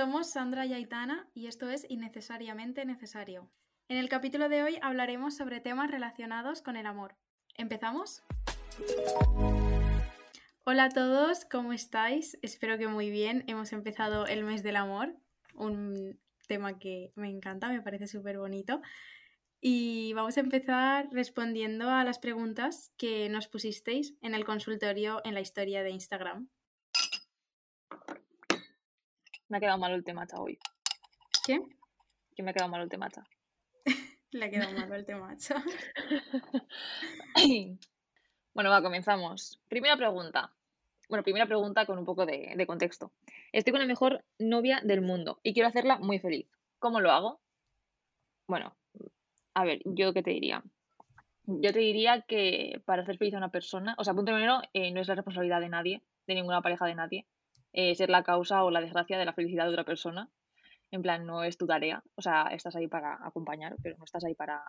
Somos Sandra y Aitana y esto es Innecesariamente Necesario. En el capítulo de hoy hablaremos sobre temas relacionados con el amor. ¿Empezamos? Hola a todos, ¿cómo estáis? Espero que muy bien. Hemos empezado el mes del amor, un tema que me encanta, me parece súper bonito. Y vamos a empezar respondiendo a las preguntas que nos pusisteis en el consultorio en la historia de Instagram. Me ha quedado mal el temacha hoy. ¿Qué? Que me ha quedado mal el temacha. Le ha quedado mal el temacha. bueno, va, comenzamos. Primera pregunta. Bueno, primera pregunta con un poco de, de contexto. Estoy con la mejor novia del mundo y quiero hacerla muy feliz. ¿Cómo lo hago? Bueno, a ver, yo qué te diría. Yo te diría que para hacer feliz a una persona, o sea, punto primero, eh, no es la responsabilidad de nadie, de ninguna pareja de nadie, eh, ser la causa o la desgracia de la felicidad de otra persona. En plan, no es tu tarea. O sea, estás ahí para acompañar, pero no estás ahí para,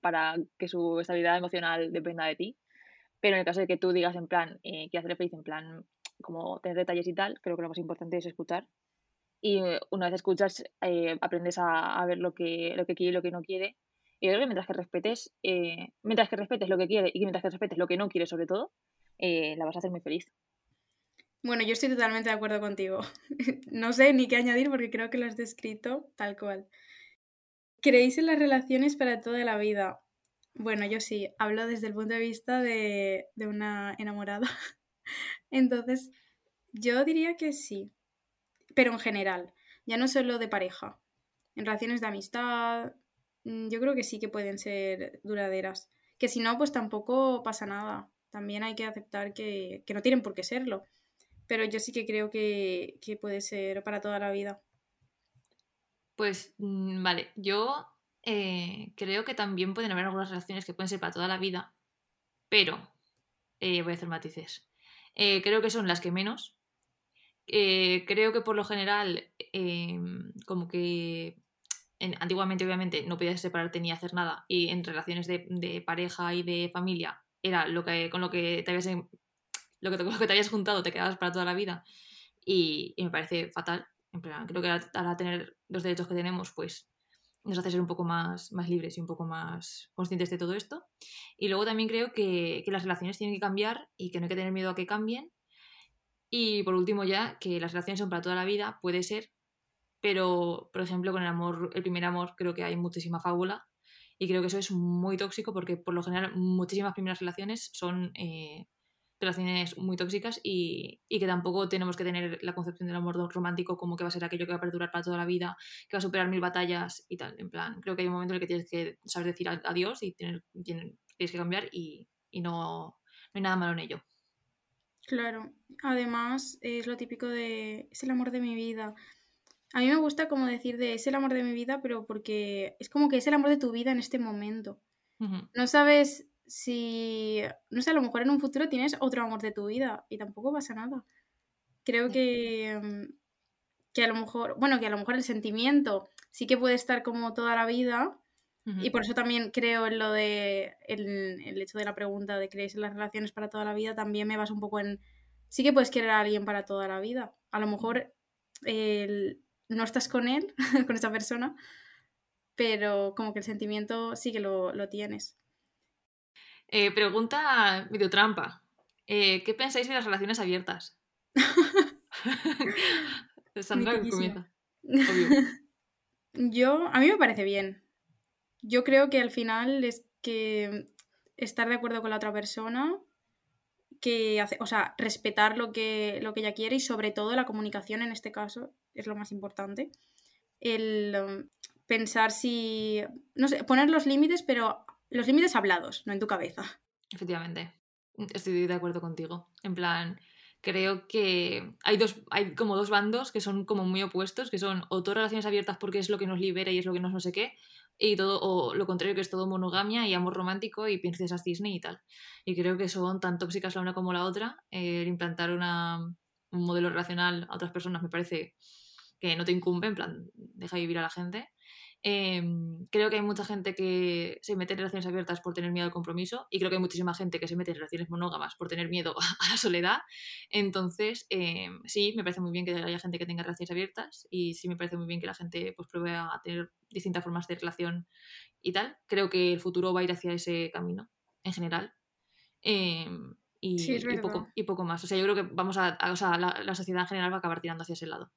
para que su estabilidad emocional dependa de ti. Pero en el caso de que tú digas en plan, eh, que hacer feliz en plan, como tener detalles y tal, creo que lo más importante es escuchar. Y eh, una vez escuchas, eh, aprendes a, ver lo que, lo que quiere y lo que no quiere. Y creo que mientras que respetes, mientras que respetes lo que quiere y mientras que respetes lo que no quiere sobre todo, la vas a hacer muy feliz. Bueno, yo estoy totalmente de acuerdo contigo. no sé ni qué añadir porque creo que lo has descrito tal cual. ¿Creéis en las relaciones para toda la vida? Bueno, yo sí, hablo desde el punto de vista de, de una enamorada. Entonces, yo diría que sí, pero en general, ya no solo de pareja, en relaciones de amistad, mm, yo creo que sí que pueden ser duraderas. Que si no, pues tampoco pasa nada. También hay que aceptar que, que no tienen por qué serlo pero yo sí que creo que, puede ser para toda la vida. Pues mm, vale, yo eh, creo que también pueden haber algunas relaciones que pueden ser para toda la vida, pero eh, voy a hacer matices. Eh, creo que son las que menos. creo que por lo general, como que antiguamente obviamente no podías separarte ni hacer nada y en relaciones de, de pareja y de familia era lo que, con lo que te habías lo que, te, lo habías juntado te quedabas para toda la vida y, me parece fatal. En creo que ahora, tener los derechos que tenemos, pues nos hace ser un poco más, más libres y un poco más conscientes de todo esto. Y luego también creo que, que las relaciones tienen que cambiar y que no hay que tener miedo a que cambien. Y por último ya, que las relaciones son para toda la vida, puede ser, pero por ejemplo con el amor, el primer amor, creo que hay muchísima fábula y creo que eso es muy tóxico porque por lo general muchísimas primeras relaciones son eh, relaciones muy tóxicas y, y, que tampoco tenemos que tener la concepción del amor romántico como que va a ser aquello que va a perdurar para toda la vida, que va a superar mil batallas y tal. En plan, creo que hay un momento en el que tienes que saber decir adiós y tener, tienes, que cambiar y, y no, no hay nada malo en ello. Claro, además es lo típico de es el amor de mi vida. A mí me gusta como decir de es el amor de mi vida, pero porque es como que es el amor de tu vida en este momento. No sabes si, no sé, a lo mejor en un futuro tienes otro amor de tu vida y tampoco pasa nada. Creo que, mm, que a lo mejor, bueno, que a lo mejor el sentimiento sí que puede estar como toda la vida y por eso también creo en lo de, el, el hecho de la pregunta de creéis en las relaciones para toda la vida, también me vas un poco en, sí que puedes querer a alguien para toda la vida. A lo mejor no estás con él, con esa persona, pero como que el sentimiento sí que lo, lo tienes. Eh, pregunta videotrampa. Eh, ¿Qué pensáis de las relaciones abiertas? Sandra comienza. Yo, a mí me parece bien. Yo creo que al final es que estar de acuerdo con la otra persona, que hace, o sea, respetar lo que, lo que ella quiere y sobre todo la comunicación en este caso es lo más importante. El um, pensar si, no sé, poner los límites, pero los límites hablados, no en tu cabeza. Efectivamente. Estoy de acuerdo contigo. En plan, creo que hay dos, hay como dos bandos que son como muy opuestos, que son o todas relaciones abiertas porque es lo que nos libera y es lo que nos no sé qué, y todo, o lo contrario que es todo monogamia y amor romántico y princesas Disney y tal. Y creo que son tan tóxicas la una como la otra. el implantar una, un modelo relacional a otras personas me parece que no te incumbe, en plan, deja vivir a la gente. Em, creo que hay mucha gente que se mete en relaciones abiertas por tener miedo al compromiso y creo que hay muchísima gente que se mete en relaciones monógamas por tener miedo a, la soledad. Entonces, em, sí, me parece muy bien que haya gente que tenga relaciones abiertas y sí me parece muy bien que la gente pues, pruebe a tener distintas formas de relación y tal. Creo que el futuro va a ir hacia ese camino en general. Em, y, y, poco, y poco más. O sea, yo creo que vamos a, o sea, la, la sociedad en general va a acabar tirando hacia ese lado.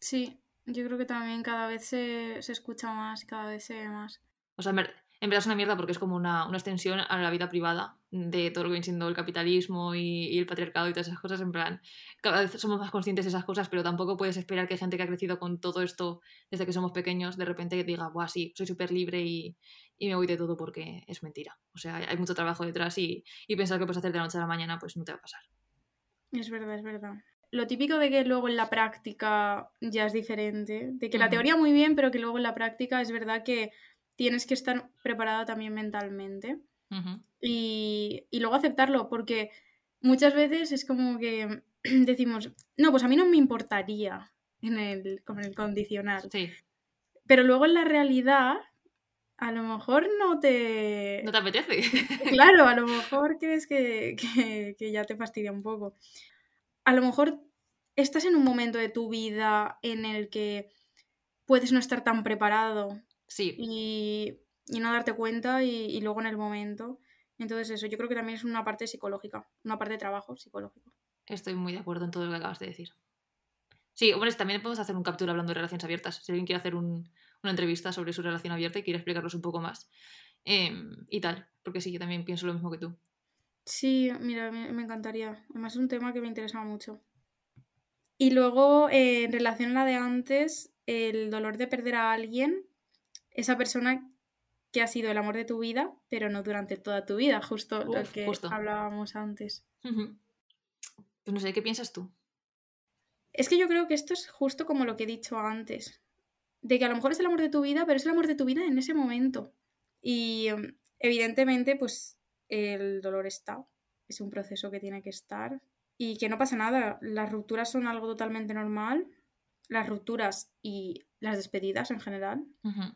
Sí, yo creo que también cada vez se, se escucha más, cada vez se ve más. O sea, en verdad es una mierda porque es como una, una, extensión a la vida privada de todo lo que viene siendo el capitalismo y, y, el patriarcado y todas esas cosas. En plan, cada vez somos más conscientes de esas cosas, pero tampoco puedes esperar que gente que ha crecido con todo esto desde que somos pequeños de repente diga, Buah, sí, soy súper libre y, y, me voy de todo porque es mentira. O sea, hay mucho trabajo detrás y, y pensar que puedes hacer de la noche a la mañana, pues no te va a pasar. Es verdad, es verdad lo típico de que luego en la práctica ya es diferente, de que la teoría muy bien, pero que luego en la práctica es verdad que tienes que estar preparada también mentalmente y, y, luego aceptarlo, porque muchas veces es como que decimos, no, pues a mí no me importaría en el, con el condicional. Sí. Pero luego en la realidad, a lo mejor no te... No te apetece. claro, a lo mejor crees que, que, que ya te fastidia un poco a lo mejor estás en un momento de tu vida en el que puedes no estar tan preparado sí. y, y no darte cuenta y, y, luego en el momento. Entonces eso, yo creo que también es una parte psicológica, una parte de trabajo psicológico. Estoy muy de acuerdo en todo lo que acabas de decir. Sí, hombre, también podemos hacer un captura hablando de relaciones abiertas. Si alguien quiere hacer un, una entrevista sobre su relación abierta y quiere explicarnos un poco más eh, y tal, porque sí, yo también pienso lo mismo que tú. Sí, mira, me, me, encantaría. Además es un tema que me interesa mucho. Y luego, eh, en relación a la de antes, el dolor de perder a alguien, esa persona que ha sido el amor de tu vida, pero no durante toda tu vida, justo Uf, lo que justo. hablábamos antes. Uh -huh. Pues no sé, ¿qué piensas tú? Es que yo creo que esto es justo como lo que he dicho antes, de que a lo mejor es el amor de tu vida, pero es el amor de tu vida en ese momento. Y evidentemente, pues el dolor está, es un proceso que tiene que estar y que no pasa nada, las rupturas son algo totalmente normal, las rupturas y las despedidas en general, uh -huh.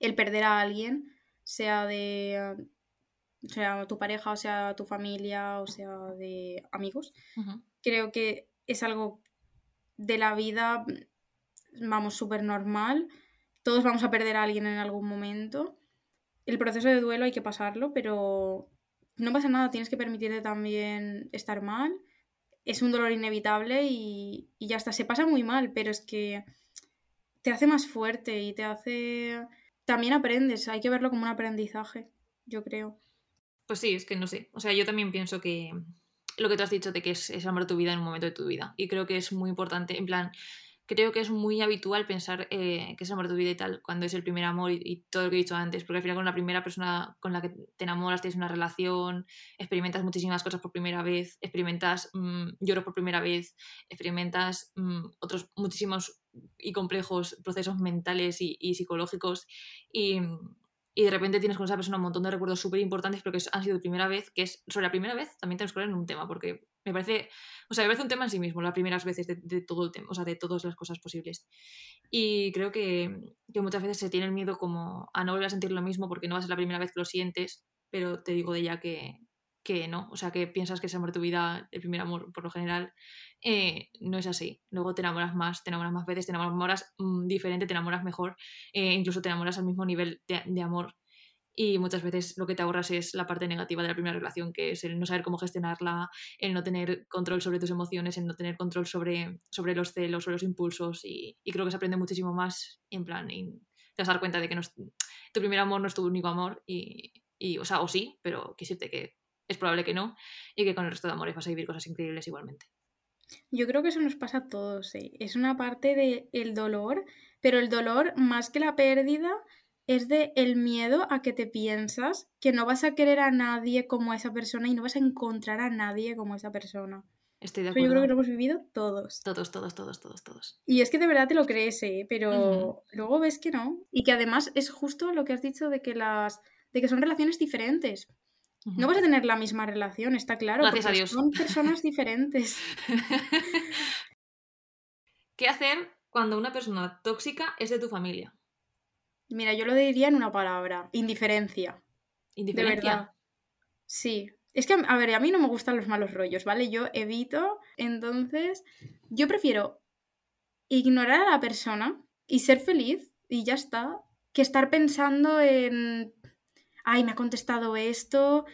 el perder a alguien, sea de sea tu pareja, o sea tu familia, o sea de amigos, uh -huh. creo que es algo de la vida, vamos, súper normal. Todos vamos a perder a alguien en algún momento. El proceso de duelo hay que pasarlo, pero no pasa nada, tienes que permitirte también estar mal. Es un dolor inevitable y, y, ya está. Se pasa muy mal, pero es que te hace más fuerte y te hace... También aprendes, hay que verlo como un aprendizaje, yo creo. Pues sí, es que no sé. O sea, yo también pienso que lo que tú has dicho de que es, es tu vida en un momento de tu vida. Y creo que es muy importante, en plan, creo que es muy habitual pensar eh, que es el amor de tu vida y tal, cuando es el primer amor y, todo lo que he dicho antes, porque al final con la primera persona con la que te enamoras tienes una relación, experimentas muchísimas cosas por primera vez, experimentas mmm, lloros por primera vez, experimentas mmm, otros muchísimos y complejos procesos mentales y, y psicológicos y, y de repente tienes con esa persona un montón de recuerdos súper importantes, pero que han sido primera vez, que es sobre la primera vez también tenemos que hablar en un tema, porque me parece, o sea, me parece un tema en sí mismo, las primeras veces de, de, todo el tema, o sea, de todas las cosas posibles. Y creo que, que, muchas veces se tiene el miedo como a no volver a sentir lo mismo porque no va a ser la primera vez que lo sientes, pero te digo de ya que, que no, o sea, que piensas que es amor de tu vida, el primer amor por lo general, eh, no es así. Luego te enamoras más, te enamoras más veces, te enamoras mmm, diferente, te enamoras mejor, eh, incluso te enamoras al mismo nivel de, amor. Y muchas veces lo que te ahorras es la parte negativa de la primera relación, que es el no saber cómo gestionarla, el no tener control sobre tus emociones, el no tener control sobre, sobre los celos, sobre los impulsos. Y, creo que se aprende muchísimo más en plan, y te vas a dar cuenta de que no es, tu primer amor no es tu único amor. Y, y, o sea, o sí, pero quisiste que es probable que no, y que con el resto de amores vas a vivir cosas increíbles igualmente. Yo creo que eso nos pasa a todos, ¿eh? es una parte del de dolor, pero el dolor, más que la pérdida, es de el miedo a que te piensas que no vas a querer a nadie como esa persona y no vas a encontrar a nadie como esa persona. Estoy de acuerdo. Pero yo creo que lo hemos vivido todos. Todos, todos, todos, todos, todos. Y es que de verdad te lo crees, ¿eh? pero uh -huh. luego ves que no. Y que además es justo lo que has dicho de que las de que son relaciones diferentes. No vas a tener la misma relación, está claro. Gracias a Dios. Son personas diferentes. ¿Qué hacer cuando una persona tóxica es de tu familia? Mira, yo lo diría en una palabra, indiferencia. Indiferencia. De verdad. Sí. Es que, a ver, a mí no me gustan los malos rollos, ¿vale? Yo evito, entonces, yo prefiero ignorar a la persona y ser feliz y ya está, que estar pensando en, ay, me ha contestado esto,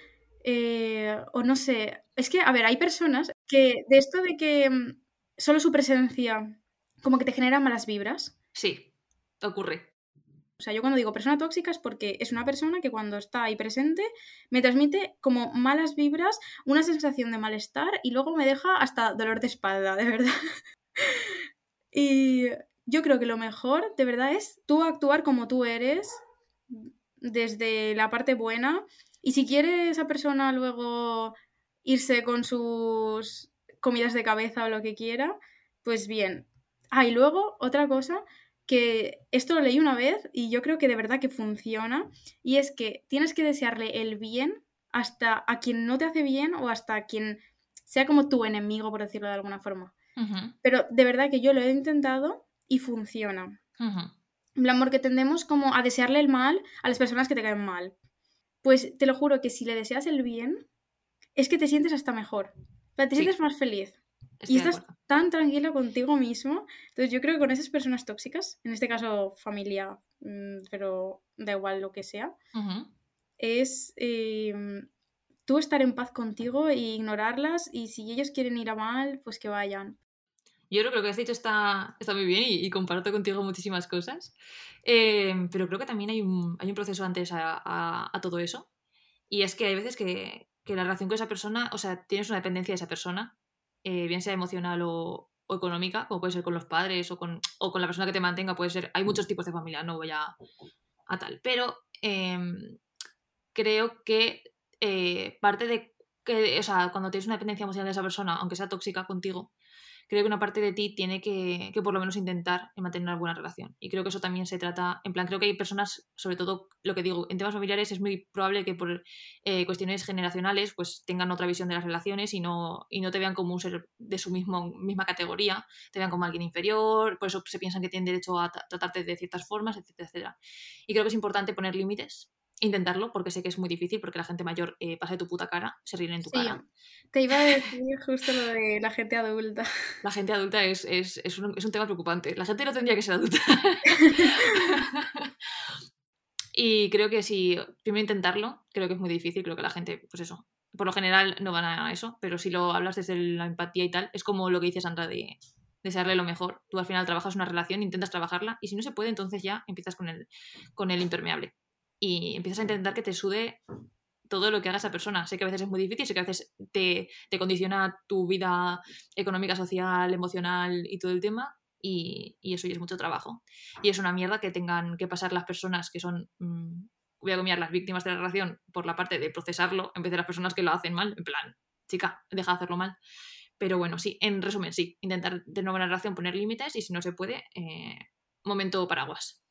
eh, o no sé. Es que, a ver, hay personas que de esto de que mm, solo su presencia como que te genera malas vibras. Sí, ocurre. O sea, yo cuando digo persona tóxica es porque es una persona que cuando está ahí presente me transmite como malas vibras, una sensación de malestar y luego me deja hasta dolor de espalda, de verdad. y yo creo que lo mejor, de verdad, es tú actuar como tú eres desde la parte buena y si quiere esa persona luego irse con sus comidas de cabeza o lo que quiera, pues bien. Ah, y luego otra cosa que esto lo leí una vez y yo creo que de verdad que funciona, y es que tienes que desearle el bien hasta a quien no te hace bien o hasta a quien sea como tu enemigo, por decirlo de alguna forma. Pero de verdad que yo lo he intentado y funciona. El amor que tendemos como a desearle el mal a las personas que te caen mal. Pues te lo juro que si le deseas el bien, es que te sientes hasta mejor. te sientes más feliz y estás tan tranquila contigo mismo. Entonces yo creo que con esas personas tóxicas, en este caso familia, mm, pero da igual lo que sea, es em, tú estar en paz contigo e ignorarlas y si ellos quieren ir a mal, pues que vayan. Yo creo que lo que has dicho está, está muy bien y, comparto contigo muchísimas cosas, em, pero creo que también hay un, hay un proceso antes a, a, todo eso. Y es que hay veces que, que la relación con esa persona, o sea, tienes una dependencia de esa persona eh, bien sea emocional o, económica, como puede ser con los padres o con, o con la persona que te mantenga, puede ser, hay muchos tipos de familia, no voy a, a tal, pero em, creo que eh, parte de que, o sea, cuando tienes una dependencia emocional de esa persona, aunque sea tóxica contigo, creo que una parte de ti tiene que, que, por lo menos intentar mantener una buena relación. Y creo que eso también se trata, en plan, creo que hay personas, sobre todo lo que digo, en temas familiares es muy probable que por eh, cuestiones generacionales pues tengan otra visión de las relaciones y no, y no te vean como un ser de su mismo, misma categoría, te vean como alguien inferior, por eso se piensan que tienen derecho a tratarte de ciertas formas, etcétera, etcétera. Y creo que es importante poner límites intentarlo, porque sé que es muy difícil, porque la gente mayor eh, pasa de tu puta cara, se ríen en tu cara. Te iba a decir justo lo de la gente adulta. La gente adulta es, es, es, un, es un, tema preocupante. La gente no tendría que ser adulta. y creo que si primero intentarlo, creo que es muy difícil, creo que la gente, pues eso, por lo general no van a eso, pero si lo hablas desde la empatía y tal, es como lo que dice Sandra de desearle lo mejor. Tú al final trabajas una relación, intentas trabajarla y si no se puede, entonces ya empiezas con el, con el impermeable y empiezas a intentar que te sude todo lo que haga esa persona. Sé que a veces es muy difícil, sé que a veces te, condiciona tu vida económica, social, emocional y todo el tema. Y, eso ya es mucho trabajo. Y es una mierda que tengan que pasar las personas que son, mm, voy a comer las víctimas de la relación por la parte de procesarlo, en vez de las personas que lo hacen mal. En plan, chica, deja de hacerlo mal. Pero bueno, sí, en resumen, sí, intentar de en la relación poner límites y si no se puede, eh, momento paraguas.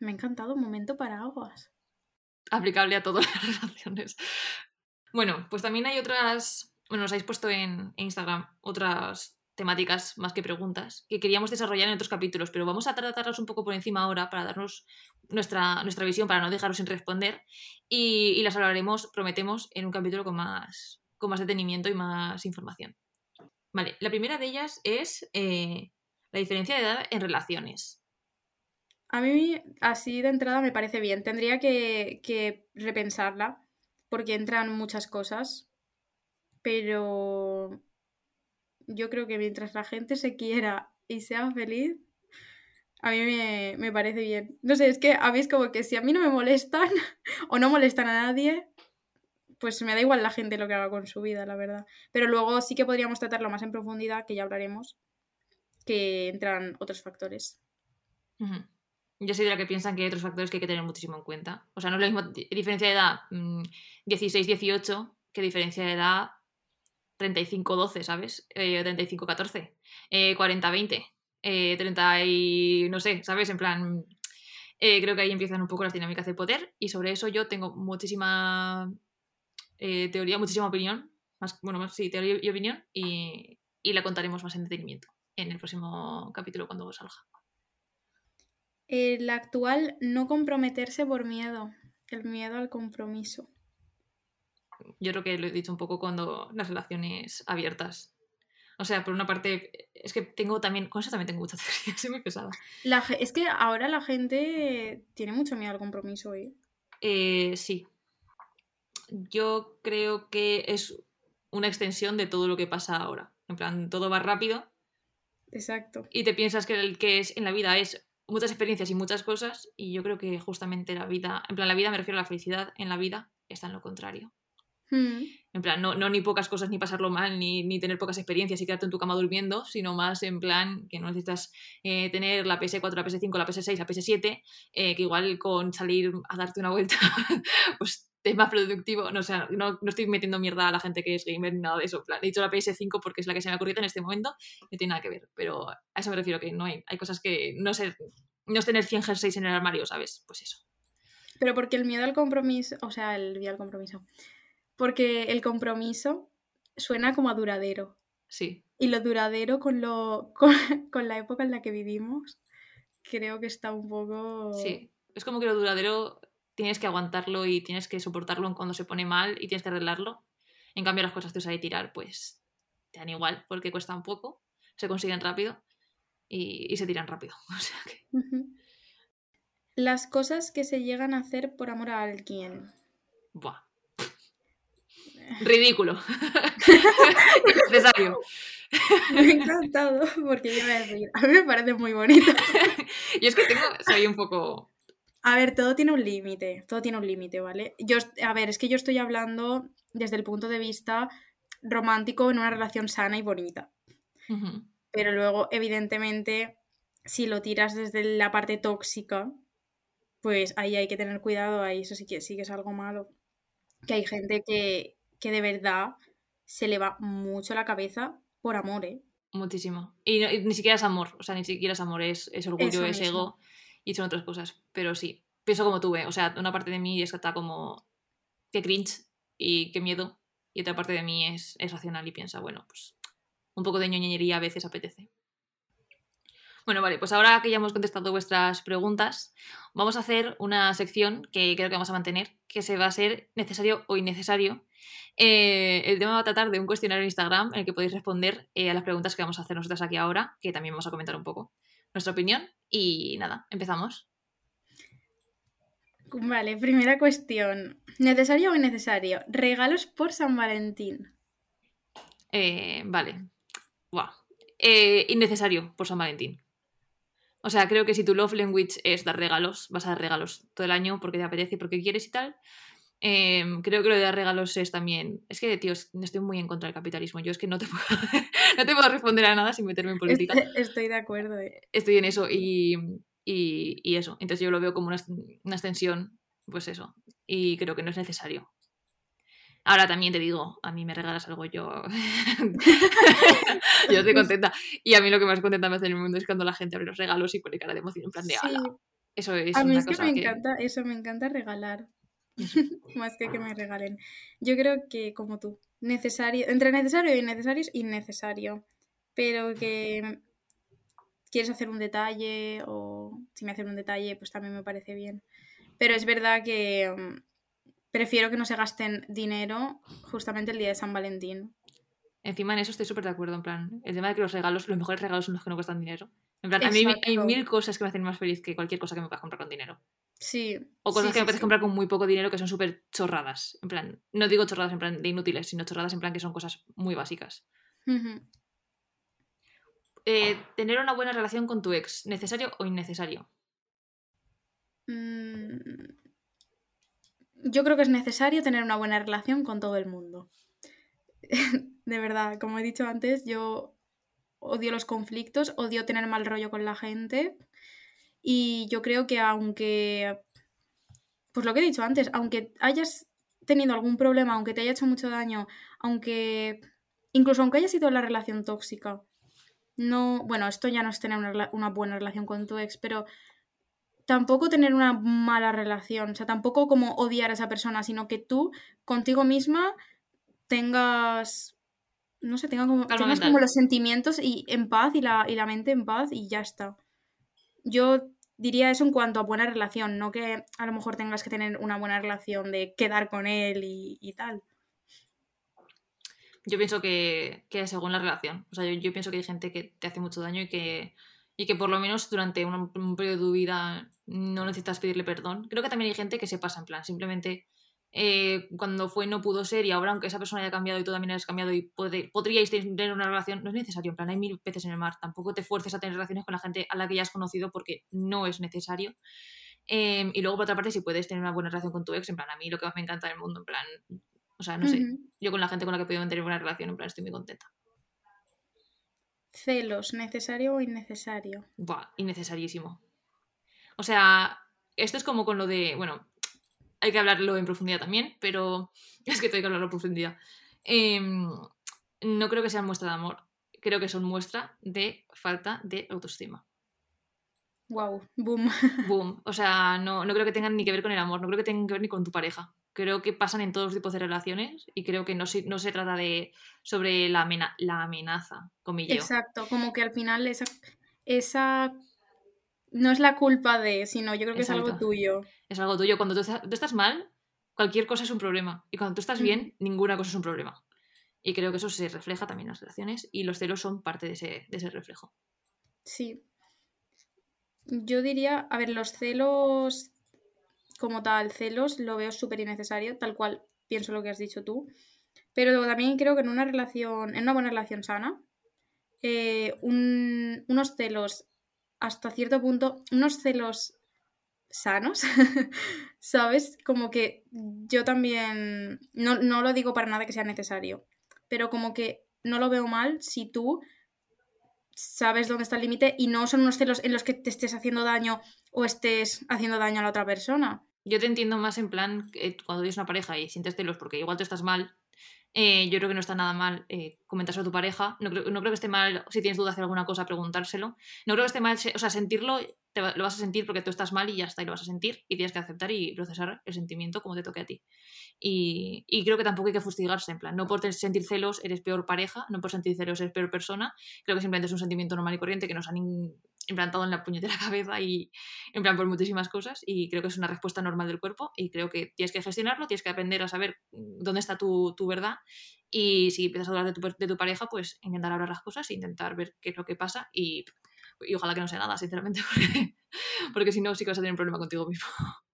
Me ha encantado un momento para aguas. Aplicable a todas las relaciones. Bueno, pues también hay otras. Bueno, nos habéis puesto en Instagram otras temáticas más que preguntas que queríamos desarrollar en otros capítulos, pero vamos a tratarlas un poco por encima ahora para darnos nuestra, nuestra visión, para no dejaros sin responder y, las hablaremos, prometemos, en un capítulo con más, con más detenimiento y más información. Vale, la primera de ellas es eh, la diferencia de edad en relaciones. A mí, así de entrada, me parece bien. Tendría que, repensarla, porque entran muchas cosas, pero yo creo que mientras la gente se quiera y sea feliz, a mí me, parece bien. No sé, es que a mí es como que si a mí no me molestan o no molestan a nadie, pues me da igual la gente lo que haga con su vida, la verdad. Pero luego sí que podríamos tratarlo más en profundidad, que ya hablaremos, que entran otros factores. Yo soy de la que piensan que hay otros factores que hay que tener muchísimo en cuenta. O sea, no es lo mismo diferencia de edad 16-18 mm, que diferencia de edad 35-12, ¿sabes? Eh, 35-14, eh, 40-20, eh, 30 y no sé, ¿sabes? En plan, eh, creo que ahí empiezan un poco las dinámicas de poder y sobre eso yo tengo muchísima eh, teoría, muchísima opinión, más, bueno, más, sí, teoría y opinión y, y la contaremos más en detenimiento en el próximo capítulo cuando salga. El actual, no comprometerse por miedo. El miedo al compromiso. Yo creo que lo he dicho un poco cuando las relaciones abiertas. O sea, por una parte, es que tengo también, con eso también tengo mucha teoría, soy muy pesada. La es que ahora la gente tiene mucho miedo al compromiso, ¿eh? Eh, sí. Yo creo que es una extensión de todo lo que pasa ahora. En plan, todo va rápido Exacto. y te piensas que el que es en la vida es muchas experiencias y muchas cosas y yo creo que justamente la vida, en plan la vida me refiero a la felicidad en la vida está en lo contrario. Mm, En plan, no, no ni pocas cosas, ni pasarlo mal, ni, ni tener pocas experiencias y quedarte en tu cama durmiendo, sino más en plan que no necesitas eh, tener la PS4, la PS5, la PS6, la PS7, eh, que igual con salir a darte una vuelta, pues es más productivo. No, o sea, no, no estoy metiendo mierda a la gente que es gamer ni nada de eso. Plan, he dicho la PS5 porque es la que se me ha ocurrido en este momento, no tiene nada que ver. Pero a eso me refiero, que no hay, hay cosas que no sé, no es tener 100 jerseys en el armario, ¿sabes? Pues eso. Pero porque el miedo al compromiso, o sea, el miedo al compromiso. Porque el compromiso suena como a duradero. Sí. Y lo duradero con, lo, con, con la época en la que vivimos, creo que está un poco... Sí, es como que lo duradero tienes que aguantarlo y tienes que soportarlo cuando se pone mal y tienes que arreglarlo. En cambio, las cosas que usas de tirar, pues te dan igual porque cuestan poco, se consiguen rápido y, y se tiran rápido. O sea que. Ujú. Las cosas que se llegan a hacer por amor a alguien. Buah. Ridículo. Necesario. Me ha encantado porque yo voy a decir, a mí me parece muy bonito. Y es que tengo, soy un poco. A ver, todo tiene un límite, todo tiene un límite, ¿vale? Yo, a ver, es que yo estoy hablando desde el punto de vista romántico en una relación sana y bonita. Pero luego, evidentemente, si lo tiras desde la parte tóxica, pues ahí hay que tener cuidado, ahí eso sí que, sí que es algo malo. Que hay gente que, que de verdad se le va mucho la cabeza por amor, ¿eh? Muchísimo. Y, no- y ni siquiera es amor, o sea, ni siquiera es amor, es, es orgullo, Eso es mismo. ego y son otras cosas. Pero sí, pienso como tú, ¿eh? O sea, una parte de mí es que está como que cringe y qué miedo, y otra parte de mí es, es racional y piensa, bueno, pues un poco de ñoñería a veces apetece. Bueno, vale, pues ahora que ya hemos contestado vuestras preguntas, vamos a hacer una sección que creo que vamos a mantener, que se va a ser necesario o innecesario. Eh, el tema va a tratar de un cuestionario en Instagram en el que podéis responder eh, a las preguntas que vamos a hacer nosotras aquí ahora, que también vamos a comentar un poco nuestra opinión. Y nada, empezamos. Vale, primera cuestión. ¿Necesario o innecesario? Regalos por San Valentín. Eh, vale. Buah. Eh, innecesario por San Valentín. O sea, creo que si tu love language es dar regalos, vas a dar regalos todo el año porque te apetece y porque quieres y tal. Eh, creo que lo de dar regalos es también. Es que, tío, es- estoy muy en contra del capitalismo. Yo es que no te puedo, no te puedo responder a nada sin meterme en política. Estoy, estoy de acuerdo. eh. Estoy en eso y, y, y eso. Entonces yo lo veo como una, una extensión, pues eso. Y creo que no es necesario. Ahora también te digo, a mí me regalas algo, yo. yo estoy contenta. Y a mí lo que más contenta me hace en el mundo es cuando la gente abre los regalos y pone cara de emoción en plan de Sí. Eso es a mí es que me que. encanta eso, me encanta regalar. Más que que me regalen. Yo creo que como tú, necesario, entre necesario y innecesario es innecesario. Pero que quieres hacer un detalle o si me hacen un detalle, pues también me parece bien. Pero es verdad que mm, prefiero que no se gasten dinero justamente el día de San Valentín. Encima en eso estoy súper de acuerdo. En plan, el tema de que los regalos, los mejores regalos son los que no cuestan dinero. En plan, a mí hay mil cosas que me hacen más feliz que cualquier cosa que me puedas comprar con dinero. Sí. O cosas sí, que me sí, puedes sí. comprar con muy poco dinero que son súper chorradas. En plan, no digo chorradas en plan de inútiles, sino chorradas en plan que son cosas muy básicas. Eh, tener una buena relación con tu ex, ¿necesario o innecesario? Mm, Yo creo que es necesario tener una buena relación con todo el mundo. De verdad, como he dicho antes, yo odio los conflictos, odio tener mal rollo con la gente y yo creo que aunque, pues lo que he dicho antes, aunque hayas tenido algún problema, aunque te haya hecho mucho daño, aunque, incluso aunque haya sido la relación tóxica, no, bueno, esto ya no es tener una, una buena relación con tu ex, pero tampoco tener una mala relación, o sea, tampoco como odiar a esa persona, sino que tú contigo misma tengas, no sé, tenga como, tengas como los sentimientos y en paz y la, y la mente en paz y ya está. Yo diría eso en cuanto a buena relación, no que a lo mejor tengas que tener una buena relación de quedar con él y, tal. Yo pienso que, que, según la relación. O sea, yo, pienso que hay gente que te hace mucho daño y que, y que por lo menos durante un, un periodo de tu vida no necesitas pedirle perdón. Creo que también hay gente que se pasa en plan, simplemente eh, cuando fue no pudo ser y ahora aunque esa persona haya cambiado y tú también hayas cambiado y podríais tener una relación, no es necesario, en plan hay mil peces en el mar, tampoco te fuerces a tener relaciones con la gente a la que ya has conocido porque no es necesario. Em, y luego por otra parte si puedes tener una buena relación con tu ex, en plan a mí lo que más me encanta del mundo, en plan, o sea, no sé, yo con la gente con la que he podido mantener buena relación, en plan estoy muy contenta. Celos, ¿necesario o innecesario? Buah, innecesarísimo. O sea, esto es como con lo de, bueno, hay que hablarlo en profundidad también, pero es que tengo que hablarlo en profundidad. Em, no creo que sean muestra de amor, creo que son muestra de falta de autoestima. Wow, boom. Boom. O sea, no, no, creo que tengan ni que ver con el amor, no creo que tengan que ver ni con tu pareja. Creo que pasan en todos los tipos de relaciones y creo que no, no se trata de sobre la, la amenaza, comillo. Exacto, como que al final esa, esa no es la culpa de, sino yo creo que es algo tuyo. Es algo tuyo. Cuando tú, estás mal, cualquier cosa es un problema. Y cuando tú estás bien, ninguna cosa es un problema. Y creo que eso se refleja también en las relaciones y los celos son parte de ese, de ese reflejo. Sí. Yo diría, a ver, los celos como tal, celos lo veo súper innecesario, tal cual pienso lo que has dicho tú. Pero también creo que en una relación, en una buena relación sana, eh, unos celos hasta cierto punto unos celos sanos, ¿sabes? Como que yo también, no, no lo digo para nada que sea necesario, pero como que no lo veo mal si tú sabes dónde está el límite y no son unos celos en los que te estés haciendo daño o estés haciendo daño a la otra persona. Yo te entiendo más en plan cuando tienes una pareja y sientes celos porque igual tú estás mal eh, yo creo que no está nada mal eh, comentárselo a tu pareja. No creo, no creo que esté mal, si tienes dudas de alguna cosa, preguntárselo. No creo que esté mal, o sea, sentirlo, te, lo vas a sentir porque tú estás mal y ya está, y lo vas a sentir y tienes que aceptar y procesar el sentimiento como te toque a ti. Y, y creo que tampoco hay que fustigarse, en plan, no por sentir celos eres peor pareja, no por sentir celos eres peor persona. Creo que simplemente es un sentimiento normal y corriente que nos han implantado en la puñetera cabeza y en plan por muchísimas cosas y creo que es una respuesta normal del cuerpo y creo que tienes que gestionarlo, tienes que aprender a saber dónde está tu, tu verdad y si empiezas a hablar de tu, pareja, pues intentar hablar las cosas, intentar ver qué es lo que pasa y, y ojalá que no sea nada, sinceramente, porque, porque si no sí que vas a tener un problema contigo mismo.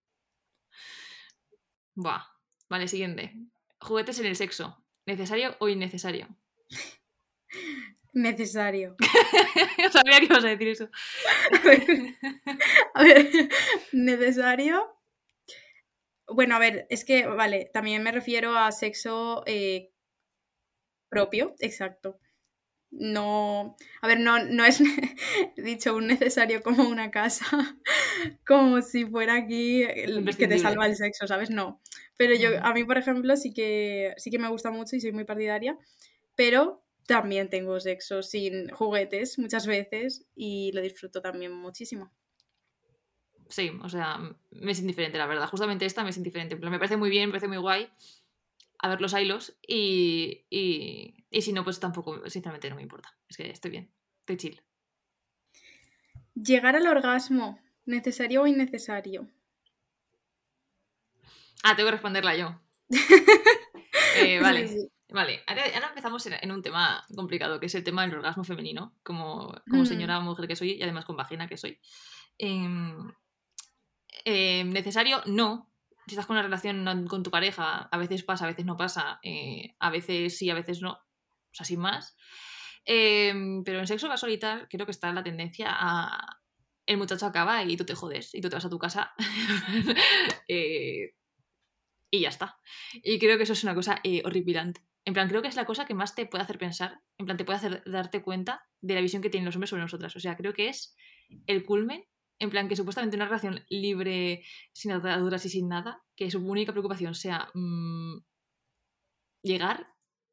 Buah. Vale, siguiente. Juguetes en el sexo. ¿Necesario o innecesario? Necesario. Sabía que ibas a decir eso. a ver, necesario. Bueno, a ver, es que, vale, también me refiero a sexo eh, propio, exacto. No, a ver, no, no es dicho un necesario como una casa, como si fuera aquí el que te salva el sexo, ¿sabes? No. Pero yo, a mí, por ejemplo, sí que, sí que me gusta mucho y soy muy partidaria, pero también tengo sexo sin juguetes muchas veces y lo disfruto también muchísimo. Sí, o sea, me es indiferente, la verdad. Justamente esta me es indiferente. Me parece muy bien, me parece muy guay a ver los hilos y, y, y si no, pues tampoco, sinceramente no me importa. Es que estoy bien, estoy chill. Llegar al orgasmo, ¿necesario o innecesario? Ah, tengo que responderla yo. eh, vale. Vale, ahora, empezamos en, un tema complicado, que es el tema del orgasmo femenino, como, como mm. señora mujer que soy y además con vagina que soy. Em, em, necesario, no. Si estás con una relación con tu pareja, a veces pasa, a veces no pasa, eh, a veces sí, a veces no, o sea, sin más. Em, pero en sexo casual y tal, creo que está la tendencia a. El muchacho acaba y tú te jodes y tú te vas a tu casa. eh, y ya está. Y creo que eso es una cosa eh, horripilante. En plan, creo que es la cosa que más te puede hacer pensar, en plan, te puede hacer darte cuenta de la visión que tienen los hombres sobre nosotras. O sea, creo que es el culmen, en plan, que supuestamente una relación libre, sin ataduras y sin nada, que su única preocupación sea mm, llegar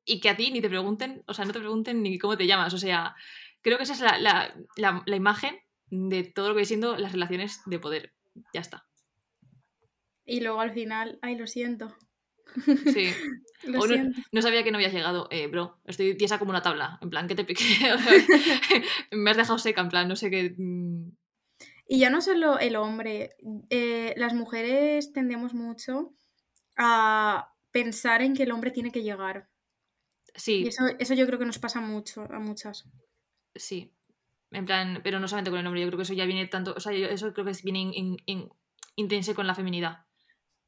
y que a ti ni te pregunten, o sea, no te pregunten ni cómo te llamas. O sea, creo que esa es la, la, la, imagen de todo lo que viene siendo las relaciones de poder. Ya está. Y luego al final, ay, lo siento. Sí. no, sabía que no habías llegado, eh, bro. Estoy tiesa como una tabla. En plan, que te piqué? Me has dejado seca, en plan, no sé qué. Mm. Y ya no solo el hombre, eh, las mujeres tendemos mucho a pensar en que el hombre tiene que llegar. Y Sí, eso, eso yo creo que nos pasa mucho a muchas. sí. En plan, pero no solamente con el nombre, yo creo que eso ya viene tanto, o sea, yo- eso creo que viene in- in- in- intrínseco en la feminidad.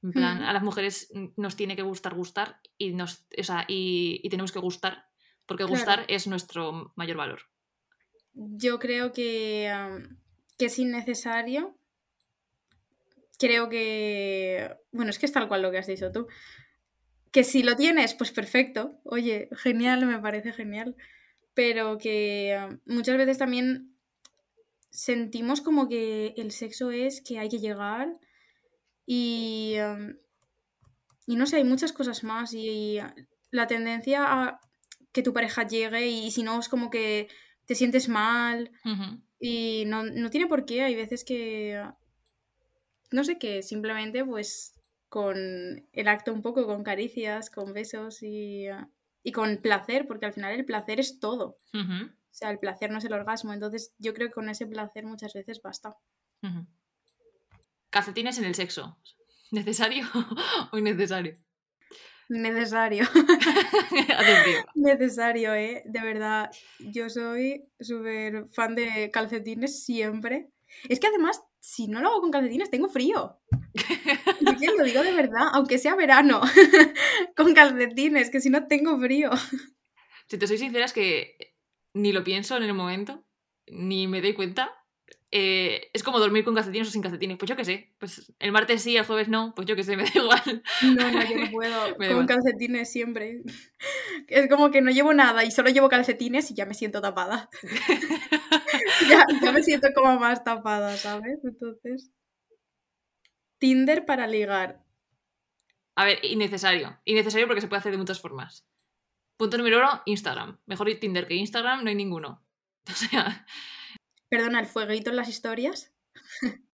En plan, Mm. a las mujeres nos tiene que gustar gustar y nos, o sea, y, y tenemos que gustar, porque Claro. gustar es nuestro mayor valor. Yo creo que, que es innecesario. Creo que. Bueno, es que es tal cual lo que has dicho tú. Que si lo tienes, pues perfecto. Oye, genial, me parece genial. Pero que muchas veces también sentimos como que el sexo es que hay que llegar y. am, y no sé, hay muchas cosas más. Y, la tendencia a que tu pareja llegue y si no es como que te sientes mal. Y no, no tiene por qué, hay veces que, no sé qué, simplemente pues con el acto un poco, con caricias, con besos y, y con placer, porque al final el placer es todo. O sea, el placer no es el orgasmo, entonces yo creo que con ese placer muchas veces basta. Calcetines en el sexo. ¿Necesario o innecesario? Necesario, necesario, ¿eh? De verdad, yo soy súper fan de calcetines siempre. Es que además, si no lo hago con calcetines, tengo frío. Y que lo digo de verdad, aunque sea verano, con calcetines, que si no tengo frío. Si te soy sincera, es que ni lo pienso en el momento, ni me doy cuenta. Eh, es como dormir con calcetines o sin calcetines. Pues yo qué sé. Pues el martes sí, el jueves no. Pues yo qué sé, me da igual. No, no, yo no puedo. Con igual. calcetines siempre. Es como que no llevo nada y solo llevo calcetines y ya me siento tapada. ya, ya me siento como más tapada, ¿sabes? Entonces. Tinder para ligar. A ver, innecesario. Innecesario porque se puede hacer de muchas formas. Punto número uno, Instagram. Mejor Tinder que Instagram, no hay ninguno. O sea, Perdona, el fueguito en las historias.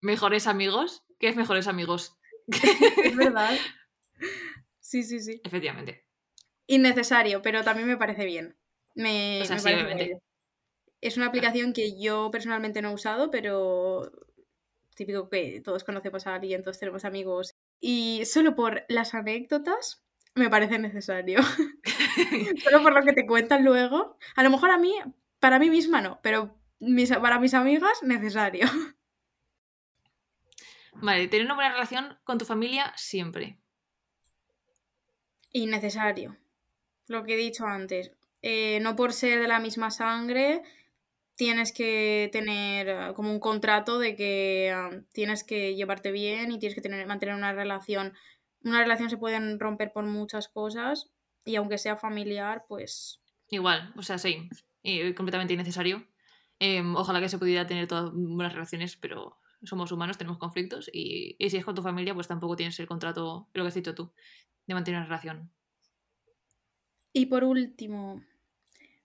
mejores amigos. ¿Qué es mejores amigos? Es verdad. Sí, sí, sí. Efectivamente. Innecesario, pero también me parece bien. Me, O sea, me sí, parece guay. Es una aplicación que yo personalmente no he usado, pero típico que todos conocemos a alguien, todos tenemos amigos. Y solo por las anécdotas me parece necesario. solo por lo que te cuentan luego. A lo mejor a mí, para mí misma no, pero mis- para mis amigas, necesario. Vale, tener una buena relación con tu familia siempre. Innecesario. Lo que he dicho antes. Eh, no por ser de la misma sangre, tienes que tener eh, como un contrato de que ah, tienes que llevarte bien y tienes que tener, mantener una relación. Una relación se pueden romper por muchas cosas y aunque sea familiar, pues Igual, o sea, sí. eh, completamente innecesario. Eh, ojalá que se pudiera tener todas buenas relaciones, pero somos humanos, tenemos conflictos y, y si es con tu familia, pues tampoco tienes el contrato, lo que has dicho tú, de mantener una relación. Y por último,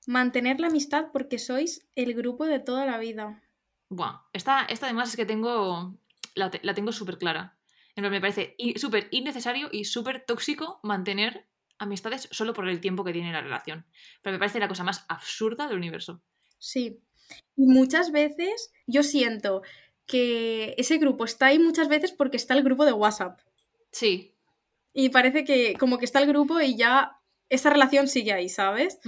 mantener la amistad porque sois el grupo de toda la vida. Buah, esta, esta además es que tengo, la, la tengo súper clara. Me parece súper innecesario y súper tóxico mantener amistades solo por el tiempo que tiene la relación. Pero me parece la cosa más absurda del universo. Sí. Y muchas veces yo siento que ese grupo está ahí muchas veces porque está el grupo de WhatsApp. Sí. Y parece que como que está el grupo y ya esa relación sigue ahí, ¿sabes?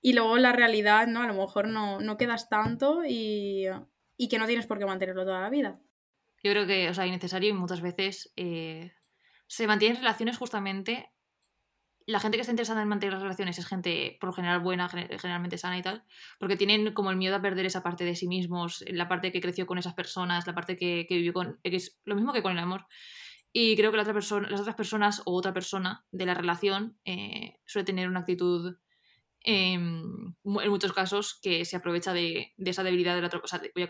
Y luego la realidad, ¿no? A lo mejor no, no quedas tanto y, y que no tienes por qué mantenerlo toda la vida. Yo creo que, o sea, innecesario y muchas veces eh, se mantienen relaciones justamente. La gente que está interesada en mantener las relaciones es gente, por lo general, buena, gen- generalmente sana y tal, porque tienen como el miedo a perder esa parte de sí mismos, la parte que creció con esas personas, la parte que, vivió con. es lo mismo que con el amor. Y creo que la otra persona, las otras personas o otra persona de la relación eh, suele tener una actitud, em, en muchos casos, que se aprovecha de, esa debilidad de la otra. O sea, voy a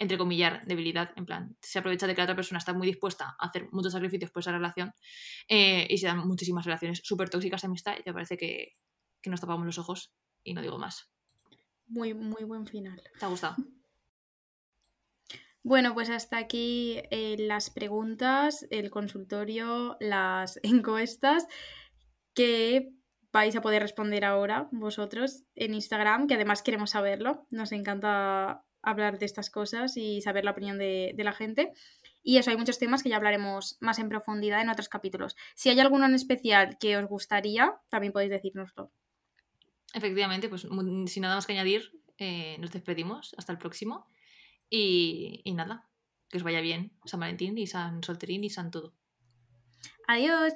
entre comillar, debilidad, en plan, se aprovecha de que la otra persona está muy dispuesta a hacer muchos sacrificios por esa relación eh, y se dan muchísimas relaciones súper tóxicas de amistad y te parece que, que nos tapamos los ojos y no digo más. Muy, muy buen final. ¿Te ha gustado? Bueno, pues hasta aquí eh, las preguntas, el consultorio, las encuestas que vais a poder responder ahora vosotros en Instagram, que además queremos saberlo. Nos encanta hablar de estas cosas y saber la opinión de, de la gente. Y eso, hay muchos temas que ya hablaremos más en profundidad en otros capítulos. Si hay alguno en especial que os gustaría, también podéis decírnoslo. Efectivamente, pues sin nada más que añadir, eh, nos despedimos. Hasta el próximo. Y, y nada, que os vaya bien San Valentín y San Solterín y San todo. Adiós.